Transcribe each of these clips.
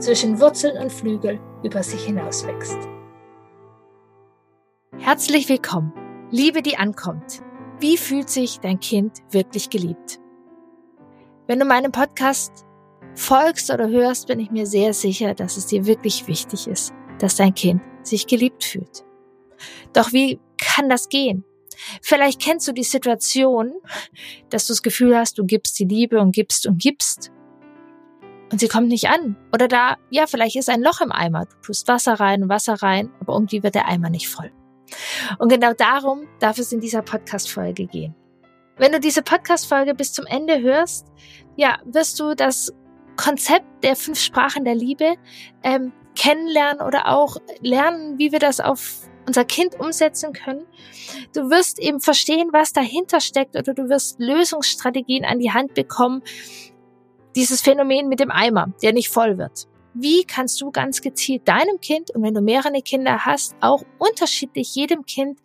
zwischen Wurzeln und Flügel über sich hinauswächst. Herzlich willkommen, Liebe, die ankommt. Wie fühlt sich dein Kind wirklich geliebt? Wenn du meinem Podcast folgst oder hörst, bin ich mir sehr sicher, dass es dir wirklich wichtig ist, dass dein Kind sich geliebt fühlt. Doch wie kann das gehen? Vielleicht kennst du die Situation, dass du das Gefühl hast, du gibst die Liebe und gibst und gibst und sie kommt nicht an. Oder da, ja, vielleicht ist ein Loch im Eimer. Du tust Wasser rein, Wasser rein, aber irgendwie wird der Eimer nicht voll. Und genau darum darf es in dieser Podcast-Folge gehen. Wenn du diese Podcast-Folge bis zum Ende hörst, ja, wirst du das Konzept der fünf Sprachen der Liebe ähm, kennenlernen oder auch lernen, wie wir das auf unser Kind umsetzen können. Du wirst eben verstehen, was dahinter steckt oder du wirst Lösungsstrategien an die Hand bekommen, dieses Phänomen mit dem Eimer, der nicht voll wird. Wie kannst du ganz gezielt deinem Kind und wenn du mehrere Kinder hast, auch unterschiedlich jedem Kind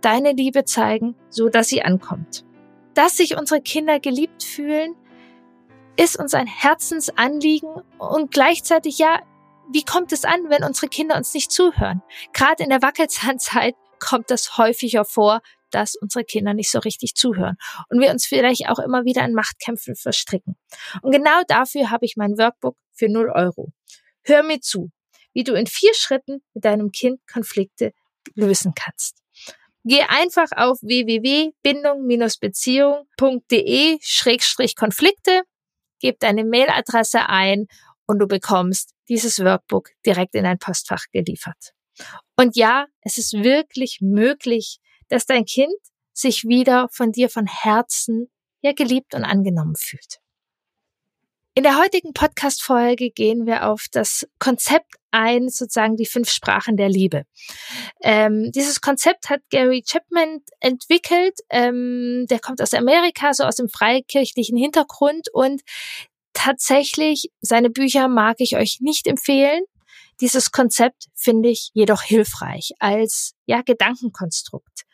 deine Liebe zeigen, so dass sie ankommt? Dass sich unsere Kinder geliebt fühlen, ist uns ein Herzensanliegen und gleichzeitig ja, wie kommt es an, wenn unsere Kinder uns nicht zuhören? Gerade in der Wackelzahnzeit kommt das häufiger vor, dass unsere Kinder nicht so richtig zuhören und wir uns vielleicht auch immer wieder in Machtkämpfen verstricken. Und genau dafür habe ich mein Workbook für 0 Euro. Hör mir zu, wie du in vier Schritten mit deinem Kind Konflikte lösen kannst. Geh einfach auf www.bindung-beziehung.de-konflikte, gib deine Mailadresse ein und du bekommst dieses Workbook direkt in dein Postfach geliefert. Und ja, es ist wirklich möglich, dass dein Kind sich wieder von dir von Herzen ja geliebt und angenommen fühlt. In der heutigen Podcast-Folge gehen wir auf das Konzept ein, sozusagen die fünf Sprachen der Liebe. Ähm, dieses Konzept hat Gary Chapman entwickelt. Ähm, der kommt aus Amerika, so aus dem freikirchlichen Hintergrund und tatsächlich seine Bücher mag ich euch nicht empfehlen. Dieses Konzept finde ich jedoch hilfreich als ja Gedankenkonstrukt.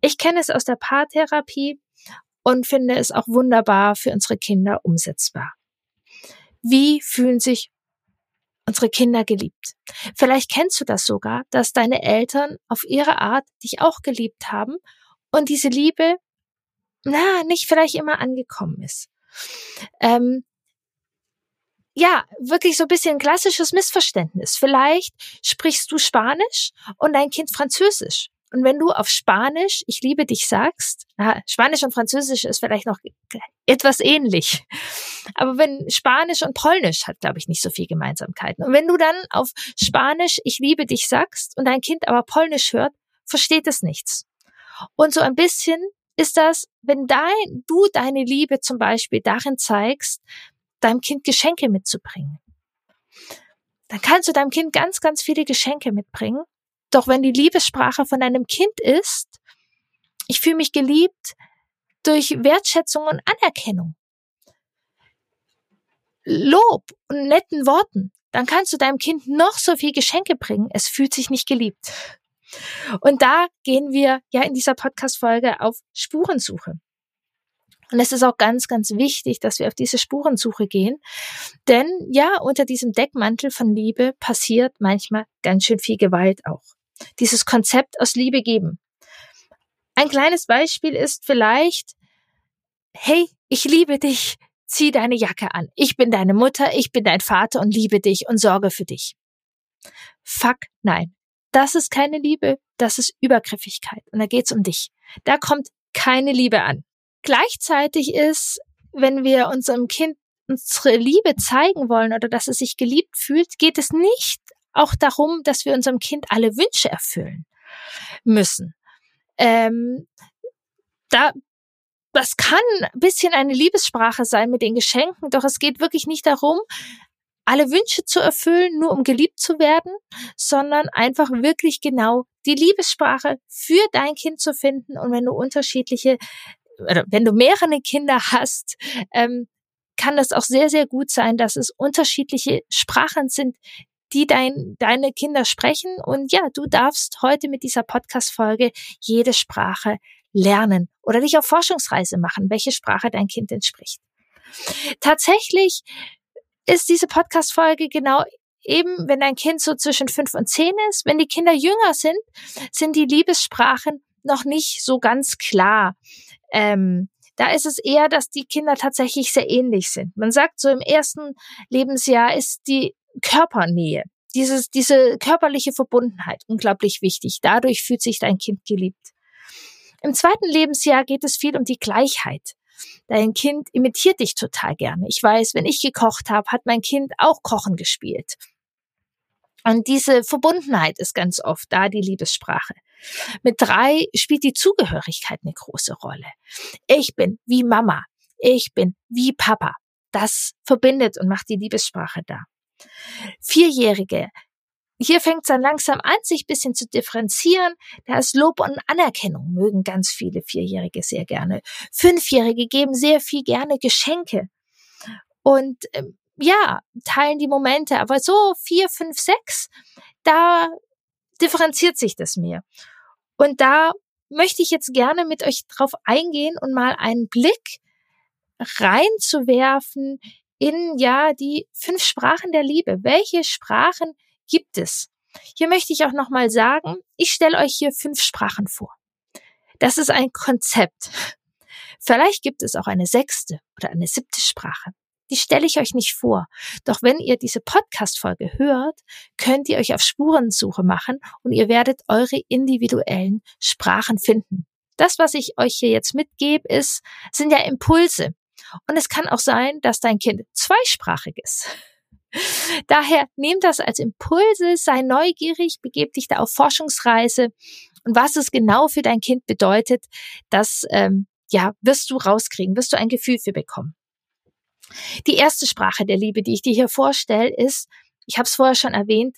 Ich kenne es aus der Paartherapie und finde es auch wunderbar für unsere Kinder umsetzbar. Wie fühlen sich unsere Kinder geliebt? Vielleicht kennst du das sogar, dass deine Eltern auf ihre Art dich auch geliebt haben und diese Liebe, na, nicht vielleicht immer angekommen ist. Ähm, ja, wirklich so ein bisschen klassisches Missverständnis. Vielleicht sprichst du Spanisch und dein Kind Französisch. Und wenn du auf Spanisch, ich liebe dich sagst, ja, Spanisch und Französisch ist vielleicht noch etwas ähnlich. Aber wenn Spanisch und Polnisch hat, glaube ich, nicht so viel Gemeinsamkeiten. Und wenn du dann auf Spanisch, ich liebe dich sagst und dein Kind aber Polnisch hört, versteht es nichts. Und so ein bisschen ist das, wenn dein, du deine Liebe zum Beispiel darin zeigst, deinem Kind Geschenke mitzubringen. Dann kannst du deinem Kind ganz, ganz viele Geschenke mitbringen doch wenn die Liebessprache von einem Kind ist, ich fühle mich geliebt durch Wertschätzung und Anerkennung, Lob und netten Worten, dann kannst du deinem Kind noch so viel Geschenke bringen. Es fühlt sich nicht geliebt. Und da gehen wir ja in dieser Podcast-Folge auf Spurensuche. Und es ist auch ganz, ganz wichtig, dass wir auf diese Spurensuche gehen. Denn ja, unter diesem Deckmantel von Liebe passiert manchmal ganz schön viel Gewalt auch dieses Konzept aus Liebe geben. Ein kleines Beispiel ist vielleicht, hey, ich liebe dich, zieh deine Jacke an. Ich bin deine Mutter, ich bin dein Vater und liebe dich und sorge für dich. Fuck, nein. Das ist keine Liebe, das ist Übergriffigkeit. Und da geht's um dich. Da kommt keine Liebe an. Gleichzeitig ist, wenn wir unserem Kind unsere Liebe zeigen wollen oder dass es sich geliebt fühlt, geht es nicht auch darum, dass wir unserem Kind alle Wünsche erfüllen müssen. Ähm, da, das kann ein bisschen eine Liebessprache sein mit den Geschenken, doch es geht wirklich nicht darum, alle Wünsche zu erfüllen, nur um geliebt zu werden, sondern einfach wirklich genau die Liebessprache für dein Kind zu finden. Und wenn du unterschiedliche, oder wenn du mehrere Kinder hast, ähm, kann das auch sehr, sehr gut sein, dass es unterschiedliche Sprachen sind, die dein, deine Kinder sprechen. Und ja, du darfst heute mit dieser Podcast-Folge jede Sprache lernen oder dich auf Forschungsreise machen, welche Sprache dein Kind entspricht. Tatsächlich ist diese Podcast-Folge genau eben, wenn dein Kind so zwischen fünf und zehn ist. Wenn die Kinder jünger sind, sind die Liebessprachen noch nicht so ganz klar. Ähm, da ist es eher, dass die Kinder tatsächlich sehr ähnlich sind. Man sagt so im ersten Lebensjahr ist die Körpernähe, dieses, diese körperliche Verbundenheit unglaublich wichtig. Dadurch fühlt sich dein Kind geliebt. Im zweiten Lebensjahr geht es viel um die Gleichheit. Dein Kind imitiert dich total gerne. Ich weiß, wenn ich gekocht habe, hat mein Kind auch Kochen gespielt. Und diese Verbundenheit ist ganz oft da, die Liebessprache. Mit drei spielt die Zugehörigkeit eine große Rolle. Ich bin wie Mama. Ich bin wie Papa. Das verbindet und macht die Liebessprache da. Vierjährige hier fängt es dann langsam an, sich bisschen zu differenzieren. Da ist Lob und Anerkennung, mögen ganz viele Vierjährige sehr gerne. Fünfjährige geben sehr viel gerne Geschenke. Und ähm, ja, teilen die Momente. Aber so vier, fünf, sechs, da differenziert sich das mehr. Und da möchte ich jetzt gerne mit euch drauf eingehen und mal einen Blick reinzuwerfen in ja die fünf Sprachen der Liebe. Welche Sprachen gibt es. Hier möchte ich auch nochmal sagen, ich stelle euch hier fünf Sprachen vor. Das ist ein Konzept. Vielleicht gibt es auch eine sechste oder eine siebte Sprache. Die stelle ich euch nicht vor. Doch wenn ihr diese Podcast-Folge hört, könnt ihr euch auf Spurensuche machen und ihr werdet eure individuellen Sprachen finden. Das, was ich euch hier jetzt mitgebe, ist, sind ja Impulse. Und es kann auch sein, dass dein Kind zweisprachig ist. Daher nehmt das als Impulse, sei neugierig, begeb dich da auf Forschungsreise und was es genau für dein Kind bedeutet, das ähm, ja wirst du rauskriegen, wirst du ein Gefühl für bekommen. Die erste Sprache der Liebe, die ich dir hier vorstelle, ist, ich habe es vorher schon erwähnt,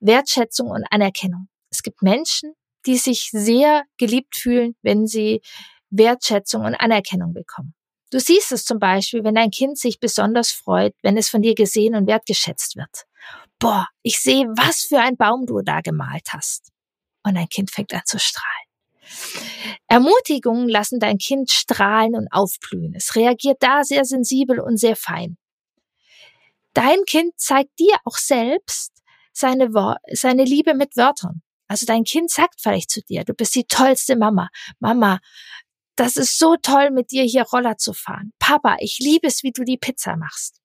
Wertschätzung und Anerkennung. Es gibt Menschen, die sich sehr geliebt fühlen, wenn sie Wertschätzung und Anerkennung bekommen. Du siehst es zum Beispiel, wenn dein Kind sich besonders freut, wenn es von dir gesehen und wertgeschätzt wird. Boah, ich sehe, was für ein Baum du da gemalt hast. Und dein Kind fängt an zu strahlen. Ermutigungen lassen dein Kind strahlen und aufblühen. Es reagiert da sehr sensibel und sehr fein. Dein Kind zeigt dir auch selbst seine, seine Liebe mit Wörtern. Also dein Kind sagt vielleicht zu dir, du bist die tollste Mama. Mama, das ist so toll, mit dir hier Roller zu fahren. Papa, ich liebe es, wie du die Pizza machst.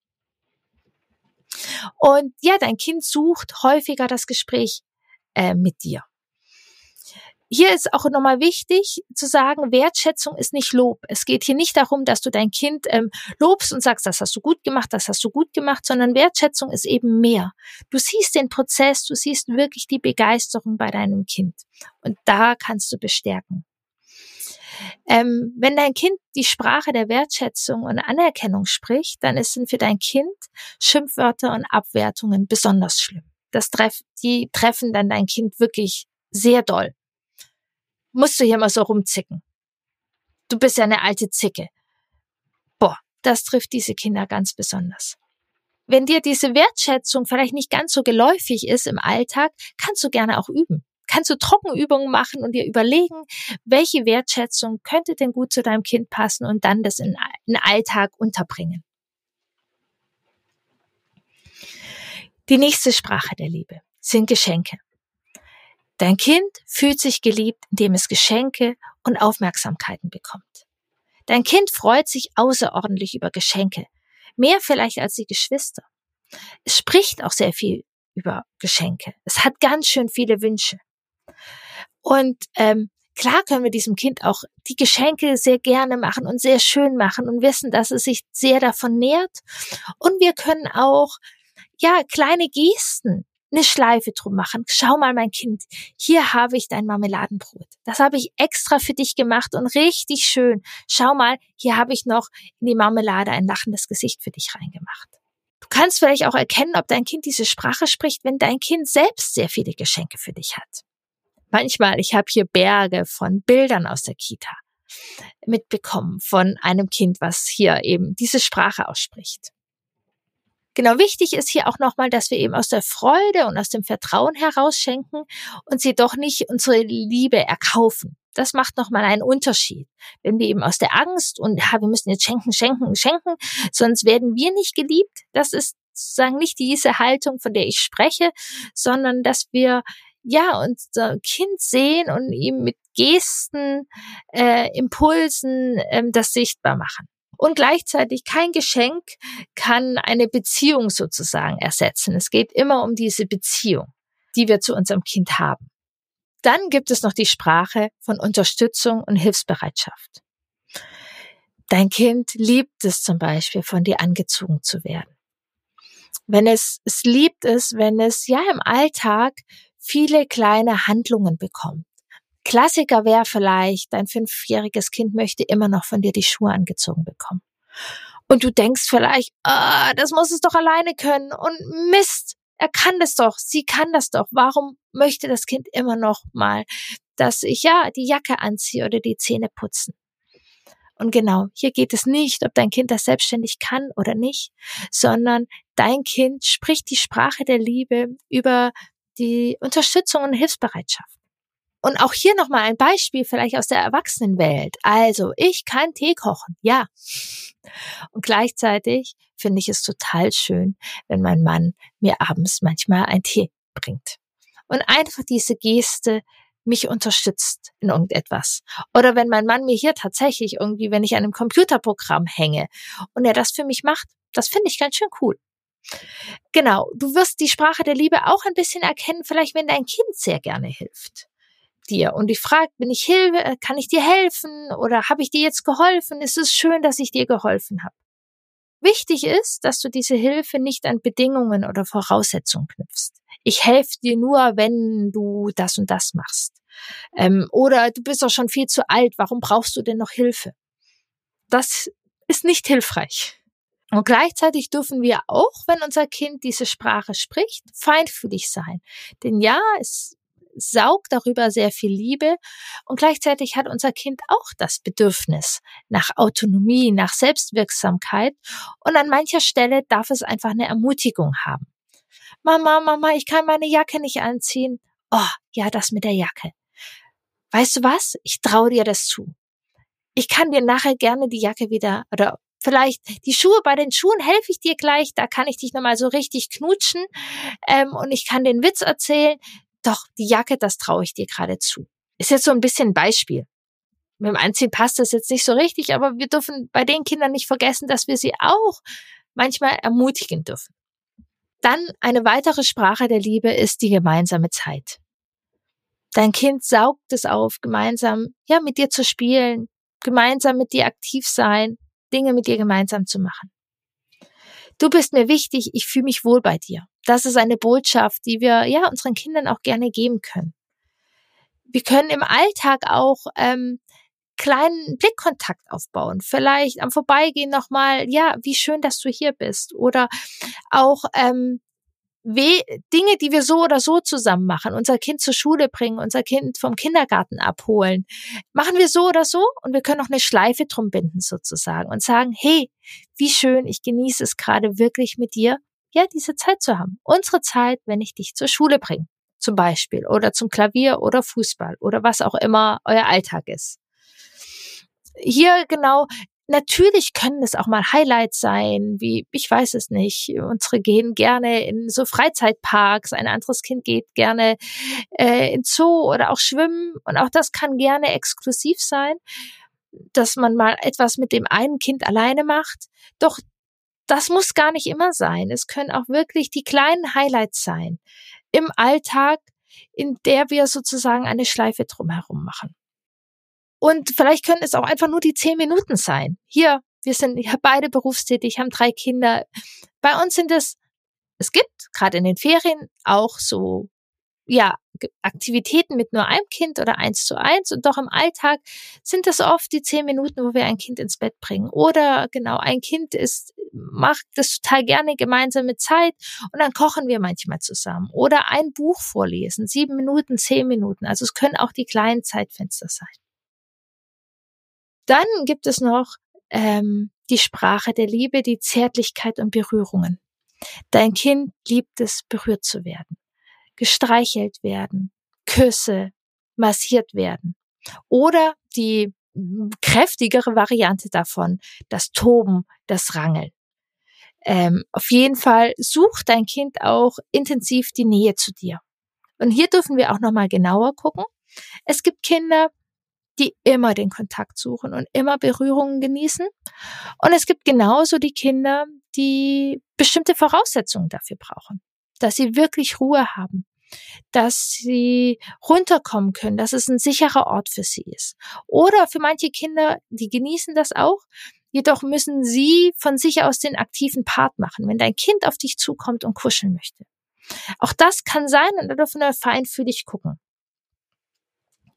Und ja, dein Kind sucht häufiger das Gespräch äh, mit dir. Hier ist auch nochmal wichtig zu sagen, Wertschätzung ist nicht Lob. Es geht hier nicht darum, dass du dein Kind ähm, lobst und sagst, das hast du gut gemacht, das hast du gut gemacht, sondern Wertschätzung ist eben mehr. Du siehst den Prozess, du siehst wirklich die Begeisterung bei deinem Kind. Und da kannst du bestärken. Ähm, wenn dein Kind die Sprache der Wertschätzung und Anerkennung spricht, dann sind für dein Kind Schimpfwörter und Abwertungen besonders schlimm. Das treff, die treffen dann dein Kind wirklich sehr doll. Musst du hier mal so rumzicken. Du bist ja eine alte Zicke. Boah, das trifft diese Kinder ganz besonders. Wenn dir diese Wertschätzung vielleicht nicht ganz so geläufig ist im Alltag, kannst du gerne auch üben kannst du Trockenübungen machen und dir überlegen, welche Wertschätzung könnte denn gut zu deinem Kind passen und dann das in den Alltag unterbringen. Die nächste Sprache der Liebe sind Geschenke. Dein Kind fühlt sich geliebt, indem es Geschenke und Aufmerksamkeiten bekommt. Dein Kind freut sich außerordentlich über Geschenke, mehr vielleicht als die Geschwister. Es spricht auch sehr viel über Geschenke. Es hat ganz schön viele Wünsche. Und ähm, klar können wir diesem Kind auch die Geschenke sehr gerne machen und sehr schön machen und wissen, dass es sich sehr davon nährt. Und wir können auch, ja, kleine Gesten eine Schleife drum machen. Schau mal, mein Kind, hier habe ich dein Marmeladenbrot. Das habe ich extra für dich gemacht und richtig schön. Schau mal, hier habe ich noch in die Marmelade ein lachendes Gesicht für dich reingemacht. Du kannst vielleicht auch erkennen, ob dein Kind diese Sprache spricht, wenn dein Kind selbst sehr viele Geschenke für dich hat. Manchmal, ich habe hier Berge von Bildern aus der Kita mitbekommen von einem Kind, was hier eben diese Sprache ausspricht. Genau wichtig ist hier auch nochmal, dass wir eben aus der Freude und aus dem Vertrauen herausschenken und sie doch nicht unsere Liebe erkaufen. Das macht nochmal einen Unterschied. Wenn wir eben aus der Angst und ja, wir müssen jetzt schenken, schenken, schenken, sonst werden wir nicht geliebt. Das ist sozusagen nicht diese Haltung, von der ich spreche, sondern dass wir ja unser Kind sehen und ihm mit Gesten, äh, Impulsen ähm, das sichtbar machen. Und gleichzeitig kein Geschenk kann eine Beziehung sozusagen ersetzen. Es geht immer um diese Beziehung, die wir zu unserem Kind haben. Dann gibt es noch die Sprache von Unterstützung und Hilfsbereitschaft. Dein Kind liebt es zum Beispiel, von dir angezogen zu werden. Wenn es, es liebt es, wenn es ja im Alltag viele kleine Handlungen bekommt. Klassiker wäre vielleicht, dein fünfjähriges Kind möchte immer noch von dir die Schuhe angezogen bekommen. Und du denkst vielleicht, ah, das muss es doch alleine können. Und Mist, er kann das doch, sie kann das doch. Warum möchte das Kind immer noch mal, dass ich ja die Jacke anziehe oder die Zähne putzen? Und genau, hier geht es nicht, ob dein Kind das selbstständig kann oder nicht, sondern dein Kind spricht die Sprache der Liebe über die Unterstützung und Hilfsbereitschaft. Und auch hier nochmal ein Beispiel vielleicht aus der Erwachsenenwelt. Also, ich kann Tee kochen, ja. Und gleichzeitig finde ich es total schön, wenn mein Mann mir abends manchmal einen Tee bringt. Und einfach diese Geste mich unterstützt in irgendetwas. Oder wenn mein Mann mir hier tatsächlich irgendwie, wenn ich an einem Computerprogramm hänge und er das für mich macht, das finde ich ganz schön cool. Genau, du wirst die Sprache der Liebe auch ein bisschen erkennen, vielleicht wenn dein Kind sehr gerne hilft dir und ich frage, bin ich Hilfe, äh, kann ich dir helfen oder habe ich dir jetzt geholfen? Ist es schön, dass ich dir geholfen habe? Wichtig ist, dass du diese Hilfe nicht an Bedingungen oder Voraussetzungen knüpfst. Ich helfe dir nur, wenn du das und das machst. Ähm, oder du bist doch schon viel zu alt, warum brauchst du denn noch Hilfe? Das ist nicht hilfreich. Und gleichzeitig dürfen wir auch, wenn unser Kind diese Sprache spricht, feinfühlig sein. Denn ja, es saugt darüber sehr viel Liebe und gleichzeitig hat unser Kind auch das Bedürfnis nach Autonomie, nach Selbstwirksamkeit und an mancher Stelle darf es einfach eine Ermutigung haben. Mama, Mama, ich kann meine Jacke nicht anziehen. Oh, ja, das mit der Jacke. Weißt du was? Ich traue dir das zu. Ich kann dir nachher gerne die Jacke wieder oder vielleicht die Schuhe, bei den Schuhen helfe ich dir gleich, da kann ich dich nochmal so richtig knutschen ähm, und ich kann den Witz erzählen doch, die Jacke, das traue ich dir gerade zu. Ist jetzt so ein bisschen ein Beispiel. Mit dem Anziehen passt das jetzt nicht so richtig, aber wir dürfen bei den Kindern nicht vergessen, dass wir sie auch manchmal ermutigen dürfen. Dann eine weitere Sprache der Liebe ist die gemeinsame Zeit. Dein Kind saugt es auf, gemeinsam, ja, mit dir zu spielen, gemeinsam mit dir aktiv sein, Dinge mit dir gemeinsam zu machen. Du bist mir wichtig, ich fühle mich wohl bei dir. Das ist eine Botschaft, die wir ja unseren Kindern auch gerne geben können. Wir können im Alltag auch ähm, kleinen Blickkontakt aufbauen. Vielleicht am Vorbeigehen nochmal, ja, wie schön, dass du hier bist. Oder auch ähm, We Dinge, die wir so oder so zusammen machen, unser Kind zur Schule bringen, unser Kind vom Kindergarten abholen, machen wir so oder so und wir können auch eine Schleife drum binden sozusagen und sagen, hey, wie schön, ich genieße es gerade wirklich mit dir, ja, diese Zeit zu haben. Unsere Zeit, wenn ich dich zur Schule bringe, zum Beispiel, oder zum Klavier oder Fußball oder was auch immer euer Alltag ist. Hier genau Natürlich können es auch mal Highlights sein, wie, ich weiß es nicht, unsere gehen gerne in so Freizeitparks, ein anderes Kind geht gerne äh, in Zoo oder auch schwimmen und auch das kann gerne exklusiv sein, dass man mal etwas mit dem einen Kind alleine macht. Doch das muss gar nicht immer sein. Es können auch wirklich die kleinen Highlights sein im Alltag, in der wir sozusagen eine Schleife drumherum machen. Und vielleicht können es auch einfach nur die zehn Minuten sein. Hier, wir sind beide berufstätig, haben drei Kinder. Bei uns sind es, es gibt gerade in den Ferien auch so, ja, Aktivitäten mit nur einem Kind oder eins zu eins und doch im Alltag sind das oft die zehn Minuten, wo wir ein Kind ins Bett bringen. Oder genau, ein Kind ist, macht das total gerne gemeinsame Zeit und dann kochen wir manchmal zusammen. Oder ein Buch vorlesen, sieben Minuten, zehn Minuten. Also es können auch die kleinen Zeitfenster sein. Dann gibt es noch ähm, die Sprache der Liebe, die Zärtlichkeit und Berührungen. Dein Kind liebt es, berührt zu werden, gestreichelt werden, Küsse, massiert werden. Oder die kräftigere Variante davon, das Toben, das Rangeln. Ähm, auf jeden Fall sucht dein Kind auch intensiv die Nähe zu dir. Und hier dürfen wir auch nochmal genauer gucken. Es gibt Kinder, die immer den Kontakt suchen und immer Berührungen genießen. Und es gibt genauso die Kinder, die bestimmte Voraussetzungen dafür brauchen, dass sie wirklich Ruhe haben, dass sie runterkommen können, dass es ein sicherer Ort für sie ist. Oder für manche Kinder, die genießen das auch, jedoch müssen sie von sich aus den aktiven Part machen, wenn dein Kind auf dich zukommt und kuscheln möchte. Auch das kann sein und da dürfen wir fein für dich gucken.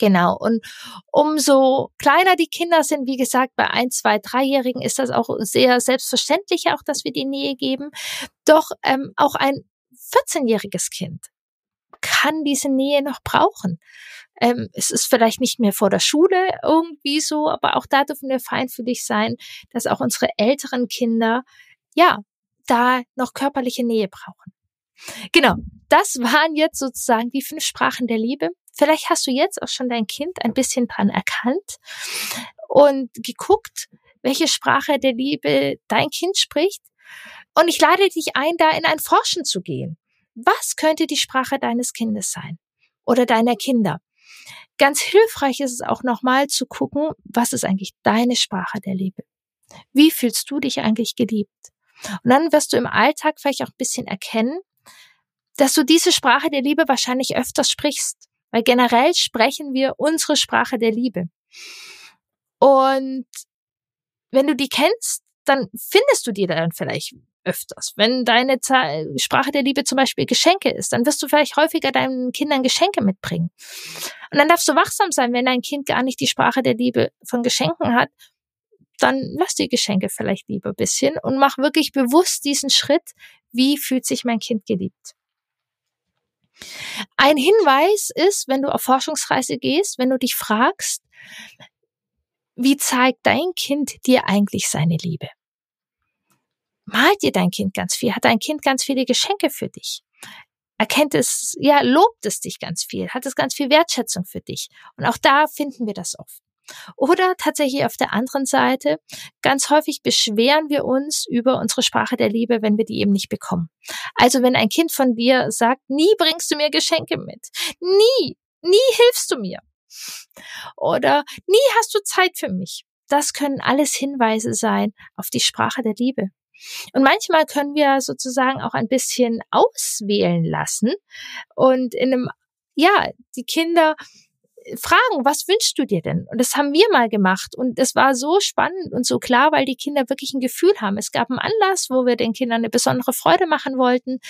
Genau. Und umso kleiner die Kinder sind, wie gesagt, bei ein, zwei, dreijährigen ist das auch sehr selbstverständlich, auch dass wir die Nähe geben. Doch ähm, auch ein 14-jähriges Kind kann diese Nähe noch brauchen. Ähm, es ist vielleicht nicht mehr vor der Schule irgendwie so, aber auch da dürfen wir fein für dich sein, dass auch unsere älteren Kinder, ja, da noch körperliche Nähe brauchen. Genau, das waren jetzt sozusagen die fünf Sprachen der Liebe. Vielleicht hast du jetzt auch schon dein Kind ein bisschen dran erkannt und geguckt, welche Sprache der Liebe dein Kind spricht. Und ich lade dich ein, da in ein Forschen zu gehen. Was könnte die Sprache deines Kindes sein? Oder deiner Kinder? Ganz hilfreich ist es auch nochmal zu gucken, was ist eigentlich deine Sprache der Liebe? Wie fühlst du dich eigentlich geliebt? Und dann wirst du im Alltag vielleicht auch ein bisschen erkennen, dass du diese Sprache der Liebe wahrscheinlich öfters sprichst. Weil generell sprechen wir unsere Sprache der Liebe. Und wenn du die kennst, dann findest du die dann vielleicht öfters. Wenn deine Sprache der Liebe zum Beispiel Geschenke ist, dann wirst du vielleicht häufiger deinen Kindern Geschenke mitbringen. Und dann darfst du wachsam sein, wenn dein Kind gar nicht die Sprache der Liebe von Geschenken hat, dann lass die Geschenke vielleicht lieber ein bisschen und mach wirklich bewusst diesen Schritt, wie fühlt sich mein Kind geliebt. Ein Hinweis ist, wenn du auf Forschungsreise gehst, wenn du dich fragst, wie zeigt dein Kind dir eigentlich seine Liebe? Malt dir dein Kind ganz viel? Hat dein Kind ganz viele Geschenke für dich? Erkennt es, ja, lobt es dich ganz viel? Hat es ganz viel Wertschätzung für dich? Und auch da finden wir das oft. Oder tatsächlich auf der anderen Seite, ganz häufig beschweren wir uns über unsere Sprache der Liebe, wenn wir die eben nicht bekommen. Also wenn ein Kind von dir sagt, nie bringst du mir Geschenke mit, nie, nie hilfst du mir. Oder nie hast du Zeit für mich. Das können alles Hinweise sein auf die Sprache der Liebe. Und manchmal können wir sozusagen auch ein bisschen auswählen lassen und in einem, ja, die Kinder fragen, was wünschst du dir denn? Und das haben wir mal gemacht. Und es war so spannend und so klar, weil die Kinder wirklich ein Gefühl haben. Es gab einen Anlass, wo wir den Kindern eine besondere Freude machen wollten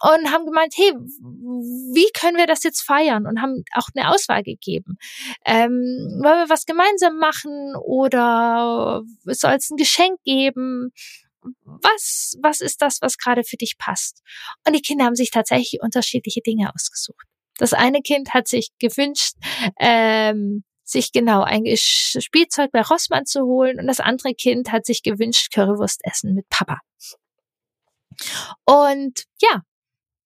und haben gemeint, hey, wie können wir das jetzt feiern? Und haben auch eine Auswahl gegeben. Ähm, wollen wir was gemeinsam machen oder soll es ein Geschenk geben? Was, was ist das, was gerade für dich passt? Und die Kinder haben sich tatsächlich unterschiedliche Dinge ausgesucht. Das eine Kind hat sich gewünscht, ähm, sich genau ein Spielzeug bei Rossmann zu holen und das andere Kind hat sich gewünscht, Currywurst essen mit Papa. Und ja,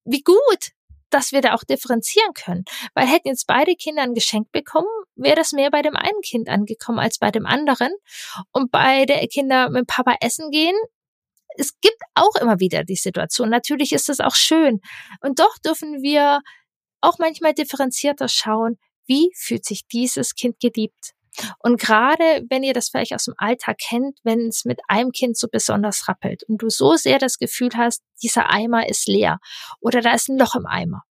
wie gut, dass wir da auch differenzieren können. Weil hätten jetzt beide Kinder ein Geschenk bekommen, wäre das mehr bei dem einen Kind angekommen als bei dem anderen. Und beide Kinder mit Papa essen gehen, es gibt auch immer wieder die Situation. Natürlich ist das auch schön. Und doch dürfen wir auch manchmal differenzierter schauen, wie fühlt sich dieses Kind geliebt. Und gerade wenn ihr das vielleicht aus dem Alltag kennt, wenn es mit einem Kind so besonders rappelt und du so sehr das Gefühl hast, dieser Eimer ist leer oder da ist ein Loch im Eimer,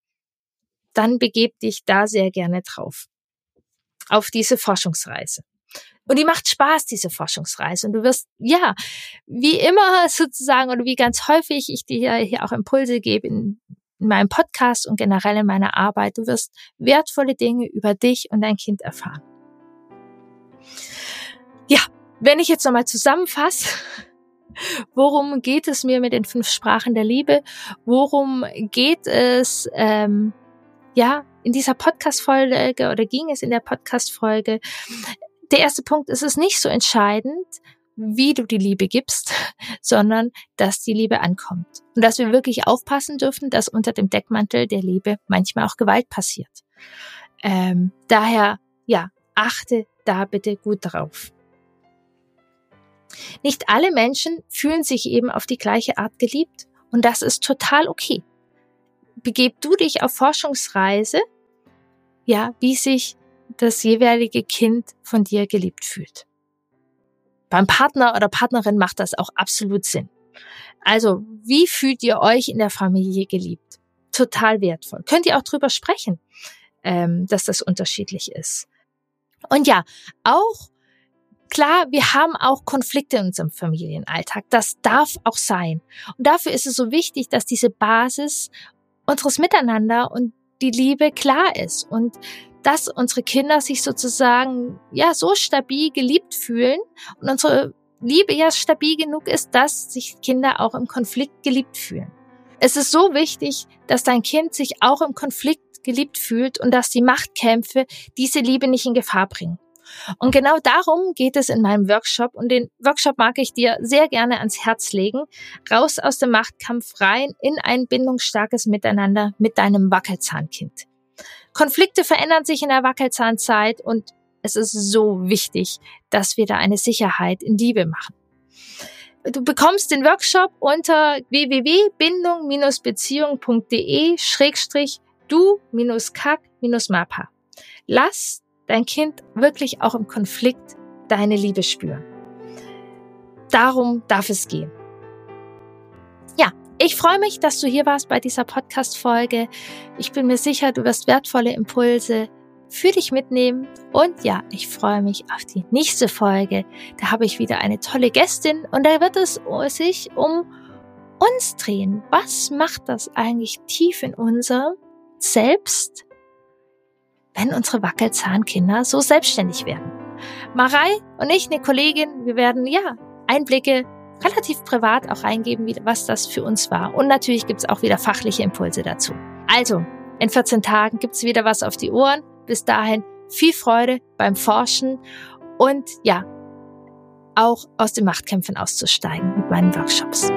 dann begeb dich da sehr gerne drauf. Auf diese Forschungsreise. Und die macht Spaß, diese Forschungsreise. Und du wirst, ja, wie immer sozusagen oder wie ganz häufig ich dir hier auch Impulse gebe in in meinem Podcast und generell in meiner Arbeit. Du wirst wertvolle Dinge über dich und dein Kind erfahren. Ja, wenn ich jetzt nochmal zusammenfasse, worum geht es mir mit den fünf Sprachen der Liebe? Worum geht es, ähm, ja, in dieser Podcast-Folge oder ging es in der Podcast-Folge? Der erste Punkt ist es nicht so entscheidend, wie du die Liebe gibst, sondern dass die Liebe ankommt. Und dass wir wirklich aufpassen dürfen, dass unter dem Deckmantel der Liebe manchmal auch Gewalt passiert. Ähm, daher, ja, achte da bitte gut drauf. Nicht alle Menschen fühlen sich eben auf die gleiche Art geliebt und das ist total okay. Begeb du dich auf Forschungsreise, ja, wie sich das jeweilige Kind von dir geliebt fühlt. Beim Partner oder Partnerin macht das auch absolut Sinn. Also, wie fühlt ihr euch in der Familie geliebt? Total wertvoll. Könnt ihr auch drüber sprechen, ähm, dass das unterschiedlich ist. Und ja, auch klar, wir haben auch Konflikte in unserem Familienalltag. Das darf auch sein. Und dafür ist es so wichtig, dass diese Basis unseres Miteinander und die Liebe klar ist und dass unsere Kinder sich sozusagen ja so stabil geliebt fühlen und unsere Liebe ja stabil genug ist, dass sich Kinder auch im Konflikt geliebt fühlen. Es ist so wichtig, dass dein Kind sich auch im Konflikt geliebt fühlt und dass die Machtkämpfe diese Liebe nicht in Gefahr bringen. Und genau darum geht es in meinem Workshop und den Workshop mag ich dir sehr gerne ans Herz legen. Raus aus dem Machtkampf rein in ein bindungsstarkes Miteinander mit deinem Wackelzahnkind. Konflikte verändern sich in der Wackelzahnzeit und es ist so wichtig, dass wir da eine Sicherheit in Liebe machen. Du bekommst den Workshop unter www.bindung-beziehung.de schrägstrich du-kack-mapa. Lass dein Kind wirklich auch im Konflikt deine Liebe spüren. Darum darf es gehen. Ja, ich freue mich, dass du hier warst bei dieser Podcast-Folge. Ich bin mir sicher, du wirst wertvolle Impulse für dich mitnehmen. Und ja, ich freue mich auf die nächste Folge. Da habe ich wieder eine tolle Gästin und da wird es sich um uns drehen. Was macht das eigentlich tief in unserem Selbst? wenn unsere Wackelzahnkinder so selbstständig werden. Marei und ich, eine Kollegin, wir werden ja Einblicke relativ privat auch reingeben, was das für uns war. Und natürlich gibt's auch wieder fachliche Impulse dazu. Also, in 14 Tagen gibt's wieder was auf die Ohren. Bis dahin viel Freude beim Forschen und ja, auch aus den Machtkämpfen auszusteigen mit meinen Workshops.